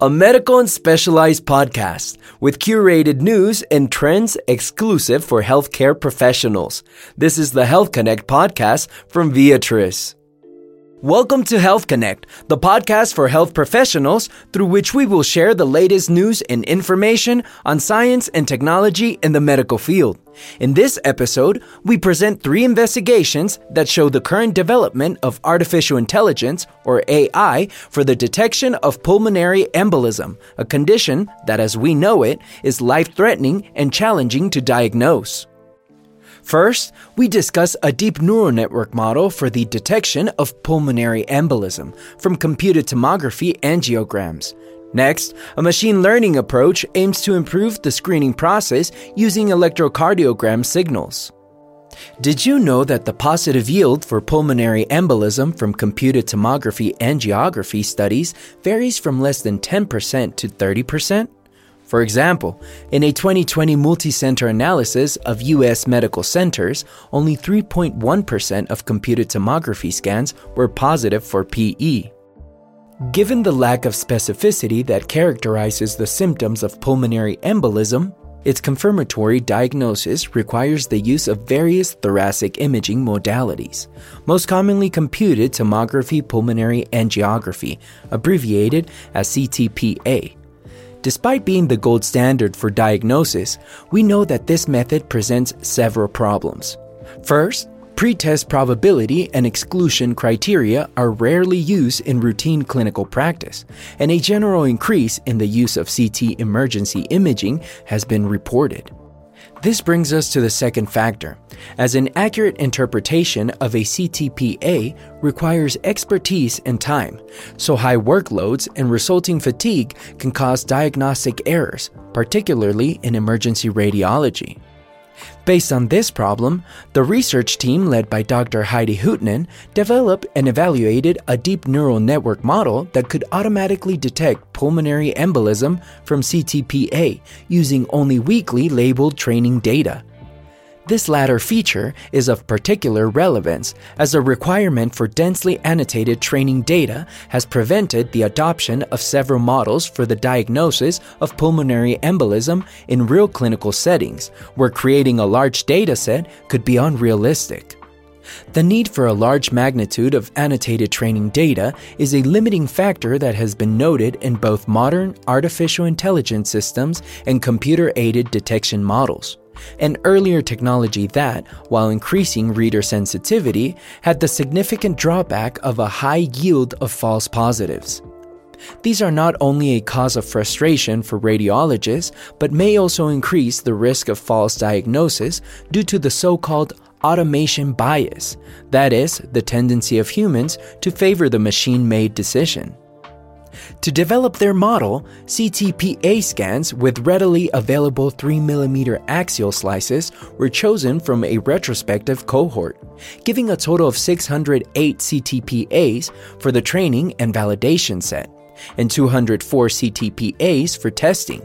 a medical and specialized podcast with curated news and trends exclusive for healthcare professionals. This is the Health Connect podcast from Viatris. Welcome to Health Connect, the podcast for health professionals through which we will share the latest news and information on science and technology in the medical field. In this episode, we present three investigations that show the current development of artificial intelligence, or AI, for the detection of pulmonary embolism, a condition that, as we know it, is life threatening and challenging to diagnose. First, we discuss a deep neural network model for the detection of pulmonary embolism from computed tomography angiograms. Next, a machine learning approach aims to improve the screening process using electrocardiogram signals. Did you know that the positive yield for pulmonary embolism from computed tomography angiography studies varies from less than 10% to 30%? For example, in a 2020 multi-center analysis of US medical centers, only 3.1% of computed tomography scans were positive for PE. Given the lack of specificity that characterizes the symptoms of pulmonary embolism, its confirmatory diagnosis requires the use of various thoracic imaging modalities, most commonly computed tomography pulmonary angiography, abbreviated as CTPA. Despite being the gold standard for diagnosis, we know that this method presents several problems. First, pretest probability and exclusion criteria are rarely used in routine clinical practice, and a general increase in the use of CT emergency imaging has been reported. This brings us to the second factor, as an accurate interpretation of a CTPA requires expertise and time, so high workloads and resulting fatigue can cause diagnostic errors, particularly in emergency radiology. Based on this problem, the research team led by Dr. Heidi Huhtanen developed and evaluated a deep neural network model that could automatically detect pulmonary embolism from CTPA using only weakly labeled training data. This latter feature is of particular relevance as a requirement for densely annotated training data has prevented the adoption of several models for the diagnosis of pulmonary embolism in real clinical settings, where creating a large data set could be unrealistic. The need for a large magnitude of annotated training data is a limiting factor that has been noted in both modern artificial intelligence systems and computer aided detection models an earlier technology that, while increasing reader sensitivity, had the significant drawback of a high yield of false positives. These are not only a cause of frustration for radiologists, but may also increase the risk of false diagnosis due to the so called automation bias, that is, the tendency of humans to favor the machine made decision. To develop their model, CTPA scans with readily available 3mm axial slices were chosen from a retrospective cohort, giving a total of 608 CTPAs for the training and validation set, and 204 CTPAs for testing.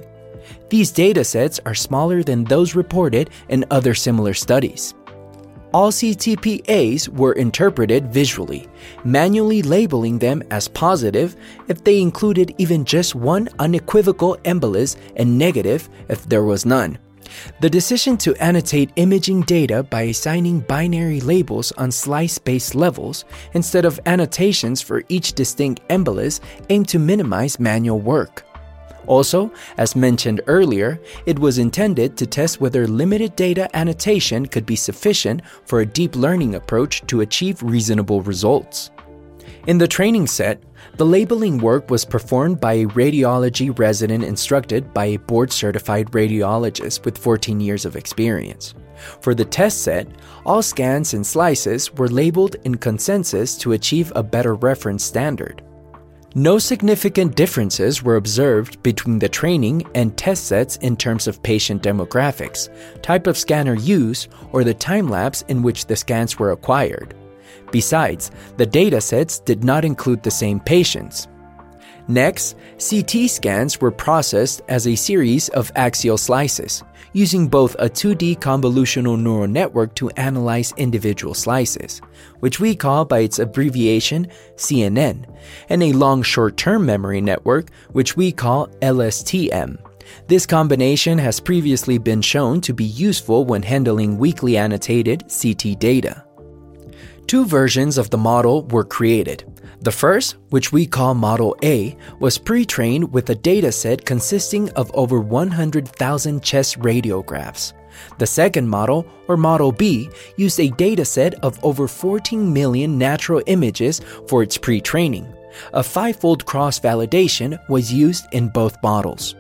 These datasets are smaller than those reported in other similar studies all CTPAs were interpreted visually, manually labeling them as positive if they included even just one unequivocal embolus and negative if there was none. The decision to annotate imaging data by assigning binary labels on slice based levels instead of annotations for each distinct embolus aimed to minimize manual work. Also, as mentioned earlier, it was intended to test whether limited data annotation could be sufficient for a deep learning approach to achieve reasonable results. In the training set, the labeling work was performed by a radiology resident instructed by a board certified radiologist with 14 years of experience. For the test set, all scans and slices were labeled in consensus to achieve a better reference standard. No significant differences were observed between the training and test sets in terms of patient demographics, type of scanner used, or the time lapse in which the scans were acquired. Besides, the data sets did not include the same patients. Next, CT scans were processed as a series of axial slices, using both a 2D convolutional neural network to analyze individual slices, which we call by its abbreviation CNN, and a long short term memory network, which we call LSTM. This combination has previously been shown to be useful when handling weakly annotated CT data. Two versions of the model were created. The first, which we call Model A, was pre trained with a dataset consisting of over 100,000 chest radiographs. The second model, or Model B, used a dataset of over 14 million natural images for its pre training. A five-fold cross validation was used in both models.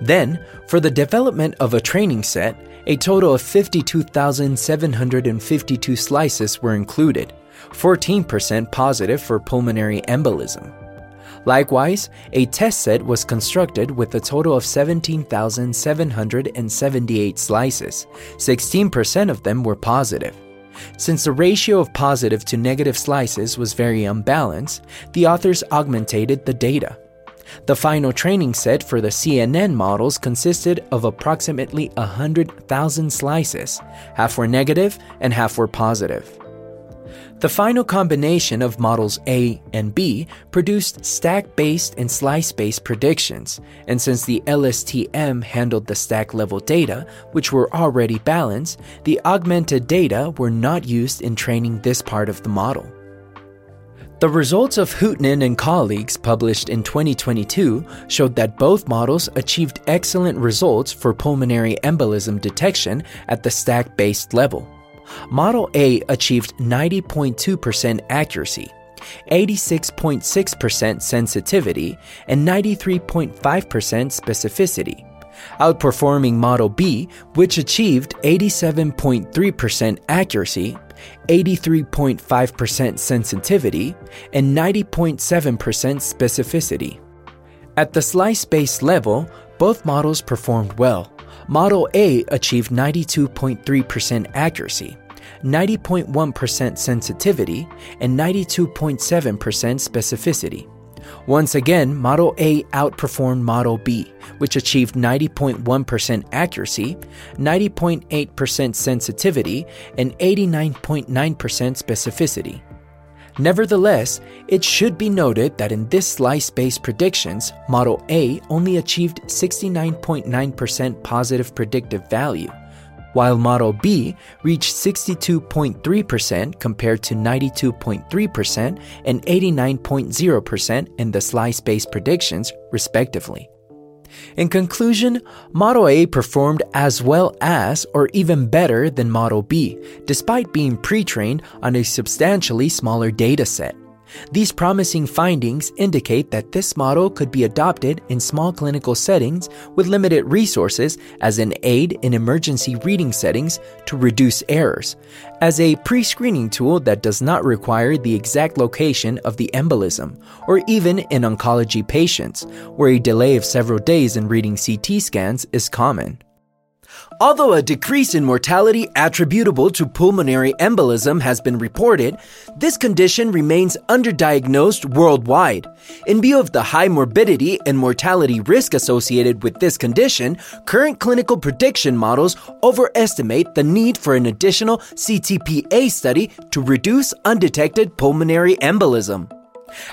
Then, for the development of a training set, a total of 52,752 slices were included, 14% positive for pulmonary embolism. Likewise, a test set was constructed with a total of 17,778 slices. 16% of them were positive. Since the ratio of positive to negative slices was very unbalanced, the authors augmented the data. The final training set for the CNN models consisted of approximately 100,000 slices. Half were negative and half were positive. The final combination of models A and B produced stack based and slice based predictions, and since the LSTM handled the stack level data, which were already balanced, the augmented data were not used in training this part of the model. The results of Huhtanen and colleagues published in 2022 showed that both models achieved excellent results for pulmonary embolism detection at the stack based level. Model A achieved 90.2% accuracy, 86.6% sensitivity, and 93.5% specificity, outperforming Model B, which achieved 87.3% accuracy, 83.5% sensitivity, and 90.7% specificity. At the slice based level, both models performed well. Model A achieved 92.3% accuracy, 90.1% sensitivity, and 92.7% specificity. Once again, Model A outperformed Model B, which achieved 90.1% accuracy, 90.8% sensitivity, and 89.9% specificity. Nevertheless, it should be noted that in this slice based predictions, Model A only achieved 69.9% positive predictive value, while Model B reached 62.3% compared to 92.3% and 89.0% in the slice based predictions, respectively. In conclusion, Model A performed as well as or even better than Model B, despite being pre trained on a substantially smaller dataset. These promising findings indicate that this model could be adopted in small clinical settings with limited resources as an aid in emergency reading settings to reduce errors, as a pre screening tool that does not require the exact location of the embolism, or even in oncology patients, where a delay of several days in reading CT scans is common. Although a decrease in mortality attributable to pulmonary embolism has been reported, this condition remains underdiagnosed worldwide. In view of the high morbidity and mortality risk associated with this condition, current clinical prediction models overestimate the need for an additional CTPA study to reduce undetected pulmonary embolism.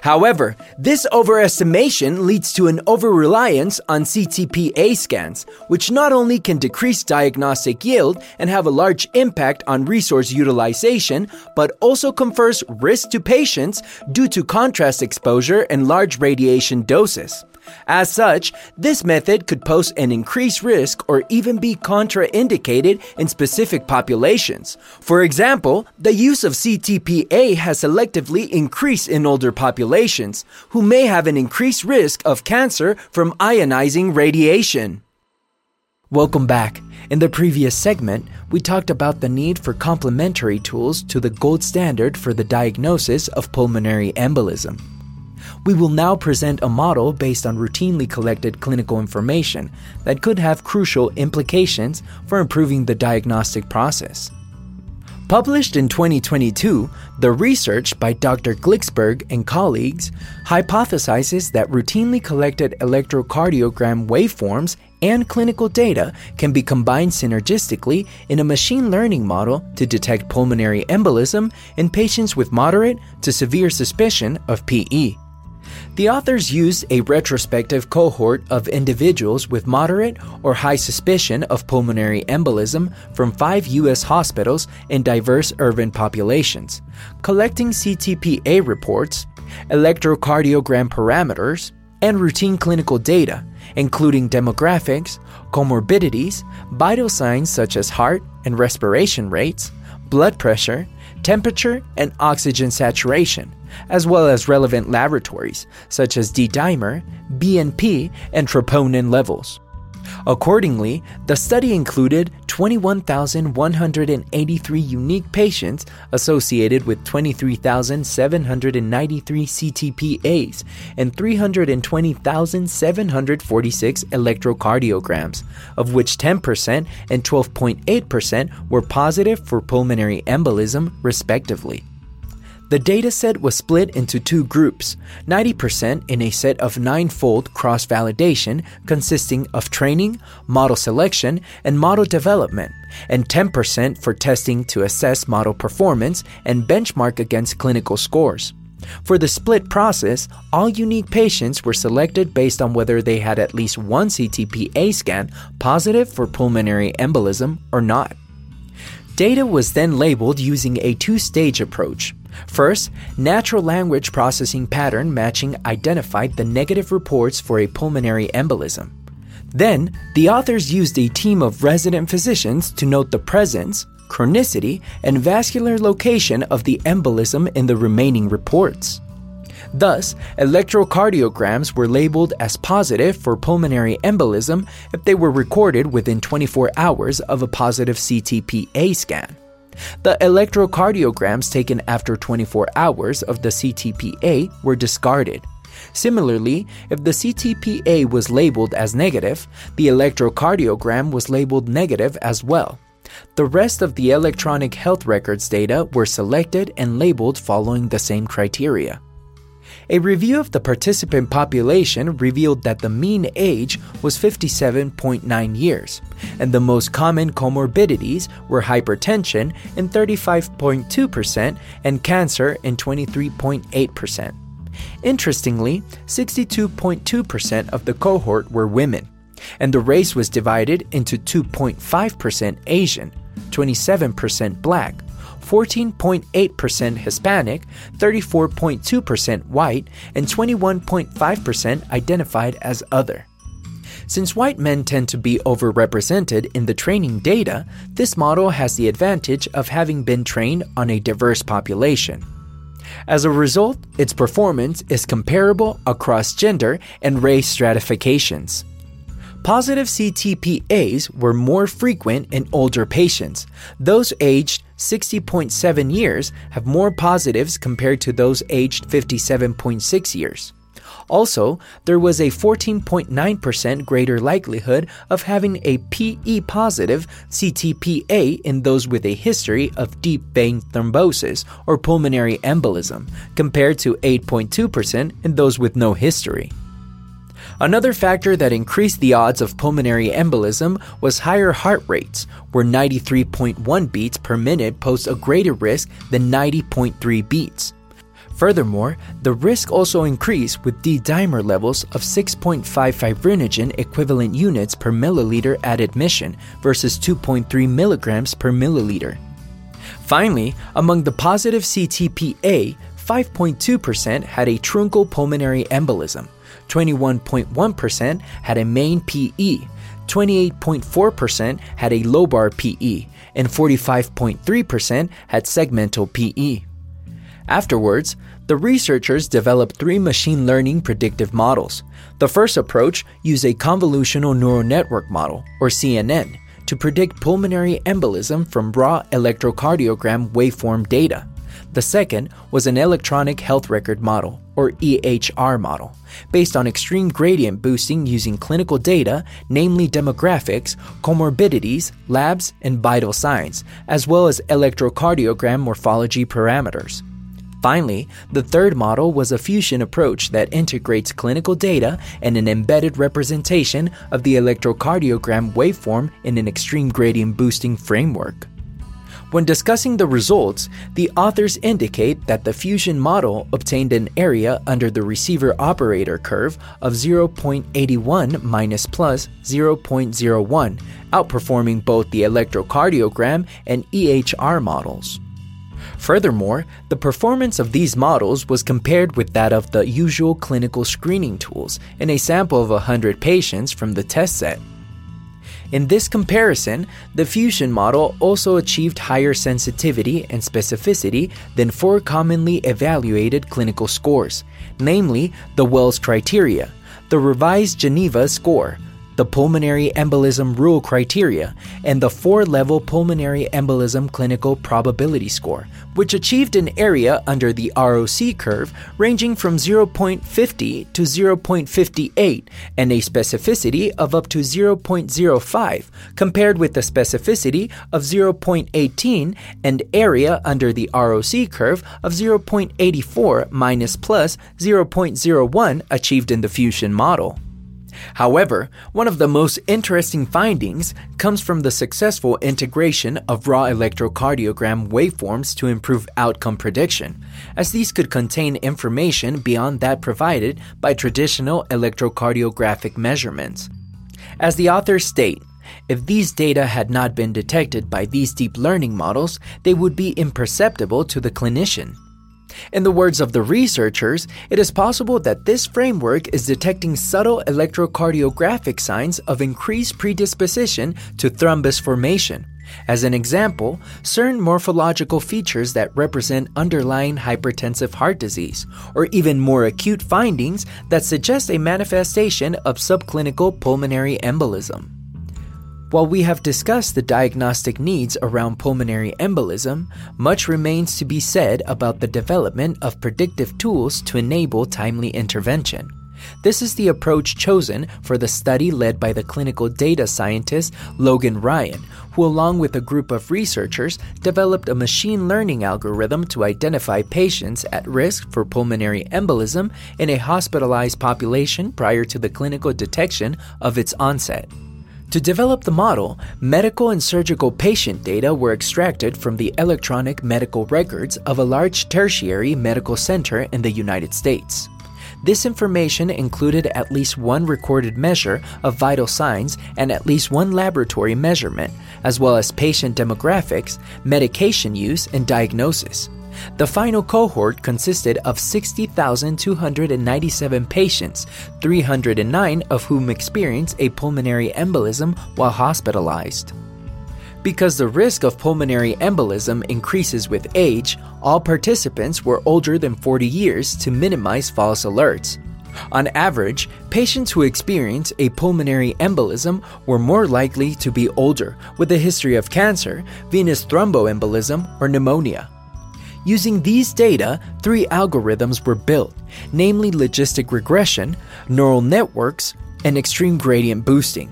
However, this overestimation leads to an over reliance on CTPA scans, which not only can decrease diagnostic yield and have a large impact on resource utilization, but also confers risk to patients due to contrast exposure and large radiation doses. As such, this method could pose an increased risk or even be contraindicated in specific populations. For example, the use of CTPA has selectively increased in older populations who may have an increased risk of cancer from ionizing radiation. Welcome back. In the previous segment, we talked about the need for complementary tools to the gold standard for the diagnosis of pulmonary embolism. We will now present a model based on routinely collected clinical information that could have crucial implications for improving the diagnostic process. Published in 2022, the research by Dr. Glicksberg and colleagues hypothesizes that routinely collected electrocardiogram waveforms and clinical data can be combined synergistically in a machine learning model to detect pulmonary embolism in patients with moderate to severe suspicion of PE. The authors used a retrospective cohort of individuals with moderate or high suspicion of pulmonary embolism from five U.S. hospitals in diverse urban populations, collecting CTPA reports, electrocardiogram parameters, and routine clinical data, including demographics, comorbidities, vital signs such as heart and respiration rates, blood pressure, temperature, and oxygen saturation, as well as relevant laboratories such as D-dimer, BNP, and troponin levels. Accordingly, the study included 21,183 unique patients associated with 23,793 CTPAs and 320,746 electrocardiograms, of which 10% and 12.8% were positive for pulmonary embolism, respectively. The dataset was split into two groups 90% in a set of nine fold cross validation consisting of training, model selection, and model development, and 10% for testing to assess model performance and benchmark against clinical scores. For the split process, all unique patients were selected based on whether they had at least one CTPA scan positive for pulmonary embolism or not. Data was then labeled using a two stage approach. First, natural language processing pattern matching identified the negative reports for a pulmonary embolism. Then, the authors used a team of resident physicians to note the presence, chronicity, and vascular location of the embolism in the remaining reports. Thus, electrocardiograms were labeled as positive for pulmonary embolism if they were recorded within 24 hours of a positive CTPA scan. The electrocardiograms taken after 24 hours of the CTPA were discarded. Similarly, if the CTPA was labeled as negative, the electrocardiogram was labeled negative as well. The rest of the electronic health records data were selected and labeled following the same criteria. A review of the participant population revealed that the mean age was 57.9 years, and the most common comorbidities were hypertension in 35.2% and cancer in 23.8%. Interestingly, 62.2% of the cohort were women, and the race was divided into 2.5% Asian, 27% Black, 14.8% Hispanic, 34.2% white, and 21.5% identified as other. Since white men tend to be overrepresented in the training data, this model has the advantage of having been trained on a diverse population. As a result, its performance is comparable across gender and race stratifications. Positive CTPAs were more frequent in older patients. Those aged 60.7 years have more positives compared to those aged 57.6 years. Also, there was a 14.9% greater likelihood of having a PE positive CTPA in those with a history of deep vein thrombosis or pulmonary embolism, compared to 8.2% in those with no history. Another factor that increased the odds of pulmonary embolism was higher heart rates, where 93.1 beats per minute posed a greater risk than 90.3 beats. Furthermore, the risk also increased with D-dimer levels of 6.5 fibrinogen equivalent units per milliliter at admission versus 2.3 milligrams per milliliter. Finally, among the positive CTPA, 5.2% had a truncal pulmonary embolism, 21.1% had a main PE, 28.4% had a lobar PE, and 45.3% had segmental PE. Afterwards, the researchers developed three machine learning predictive models. The first approach used a convolutional neural network model, or CNN, to predict pulmonary embolism from raw electrocardiogram waveform data. The second was an electronic health record model, or EHR model, based on extreme gradient boosting using clinical data, namely demographics, comorbidities, labs, and vital signs, as well as electrocardiogram morphology parameters. Finally, the third model was a fusion approach that integrates clinical data and an embedded representation of the electrocardiogram waveform in an extreme gradient boosting framework. When discussing the results, the authors indicate that the fusion model obtained an area under the receiver operator curve of 0.81 minus plus 0.01, outperforming both the electrocardiogram and EHR models. Furthermore, the performance of these models was compared with that of the usual clinical screening tools in a sample of 100 patients from the test set. In this comparison, the fusion model also achieved higher sensitivity and specificity than four commonly evaluated clinical scores, namely the Wells criteria, the revised Geneva score, the pulmonary embolism rule criteria, and the four level pulmonary embolism clinical probability score, which achieved an area under the ROC curve ranging from 0.50 to 0.58 and a specificity of up to 0.05, compared with the specificity of 0.18 and area under the ROC curve of 0.84 minus plus 0.01 achieved in the fusion model. However, one of the most interesting findings comes from the successful integration of raw electrocardiogram waveforms to improve outcome prediction, as these could contain information beyond that provided by traditional electrocardiographic measurements. As the authors state, if these data had not been detected by these deep learning models, they would be imperceptible to the clinician. In the words of the researchers, it is possible that this framework is detecting subtle electrocardiographic signs of increased predisposition to thrombus formation. As an example, certain morphological features that represent underlying hypertensive heart disease, or even more acute findings that suggest a manifestation of subclinical pulmonary embolism. While we have discussed the diagnostic needs around pulmonary embolism, much remains to be said about the development of predictive tools to enable timely intervention. This is the approach chosen for the study led by the clinical data scientist Logan Ryan, who, along with a group of researchers, developed a machine learning algorithm to identify patients at risk for pulmonary embolism in a hospitalized population prior to the clinical detection of its onset. To develop the model, medical and surgical patient data were extracted from the electronic medical records of a large tertiary medical center in the United States. This information included at least one recorded measure of vital signs and at least one laboratory measurement, as well as patient demographics, medication use, and diagnosis. The final cohort consisted of 60,297 patients, 309 of whom experienced a pulmonary embolism while hospitalized. Because the risk of pulmonary embolism increases with age, all participants were older than 40 years to minimize false alerts. On average, patients who experience a pulmonary embolism were more likely to be older with a history of cancer, venous thromboembolism, or pneumonia. Using these data, three algorithms were built, namely logistic regression, neural networks, and extreme gradient boosting.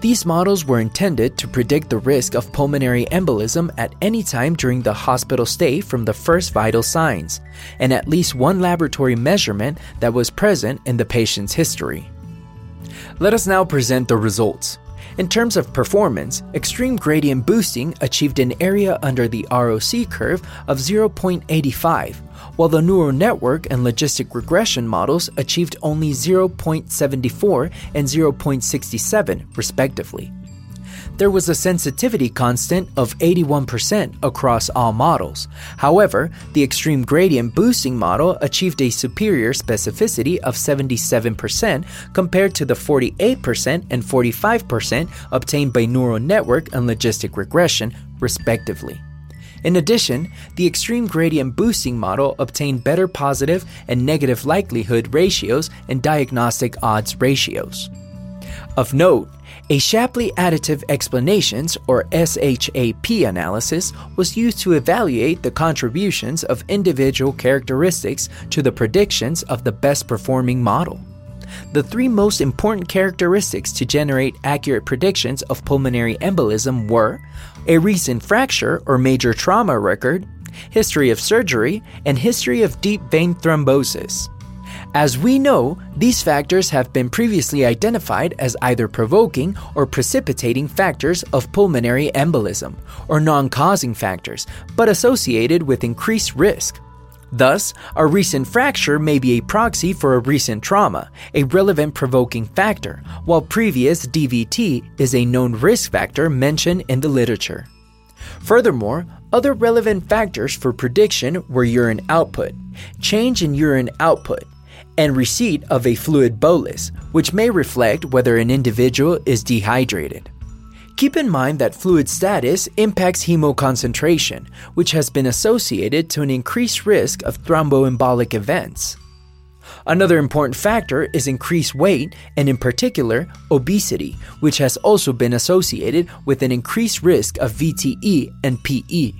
These models were intended to predict the risk of pulmonary embolism at any time during the hospital stay from the first vital signs, and at least one laboratory measurement that was present in the patient's history. Let us now present the results. In terms of performance, extreme gradient boosting achieved an area under the ROC curve of 0.85, while the neural network and logistic regression models achieved only 0.74 and 0.67, respectively there was a sensitivity constant of 81% across all models. However, the extreme gradient boosting model achieved a superior specificity of 77% compared to the 48% and 45% obtained by neural network and logistic regression, respectively. In addition, the extreme gradient boosting model obtained better positive and negative likelihood ratios and diagnostic odds ratios. Of note, a Shapley Additive Explanations or SHAP analysis was used to evaluate the contributions of individual characteristics to the predictions of the best performing model. The three most important characteristics to generate accurate predictions of pulmonary embolism were a recent fracture or major trauma record, history of surgery, and history of deep vein thrombosis. As we know, these factors have been previously identified as either provoking or precipitating factors of pulmonary embolism, or non causing factors, but associated with increased risk. Thus, a recent fracture may be a proxy for a recent trauma, a relevant provoking factor, while previous DVT is a known risk factor mentioned in the literature. Furthermore, other relevant factors for prediction were urine output, change in urine output, and receipt of a fluid bolus, which may reflect whether an individual is dehydrated. Keep in mind that fluid status impacts hemoconcentration, which has been associated to an increased risk of thromboembolic events. Another important factor is increased weight and, in particular, obesity, which has also been associated with an increased risk of VTE and PE.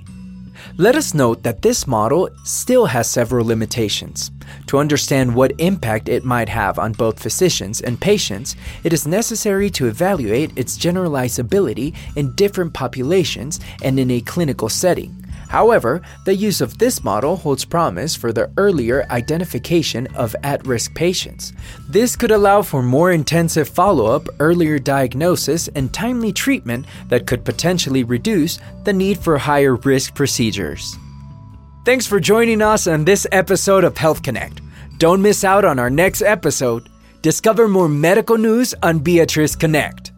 Let us note that this model still has several limitations. To understand what impact it might have on both physicians and patients, it is necessary to evaluate its generalizability in different populations and in a clinical setting. However, the use of this model holds promise for the earlier identification of at risk patients. This could allow for more intensive follow up, earlier diagnosis, and timely treatment that could potentially reduce the need for higher risk procedures. Thanks for joining us on this episode of Health Connect. Don't miss out on our next episode. Discover more medical news on Viatris Connect.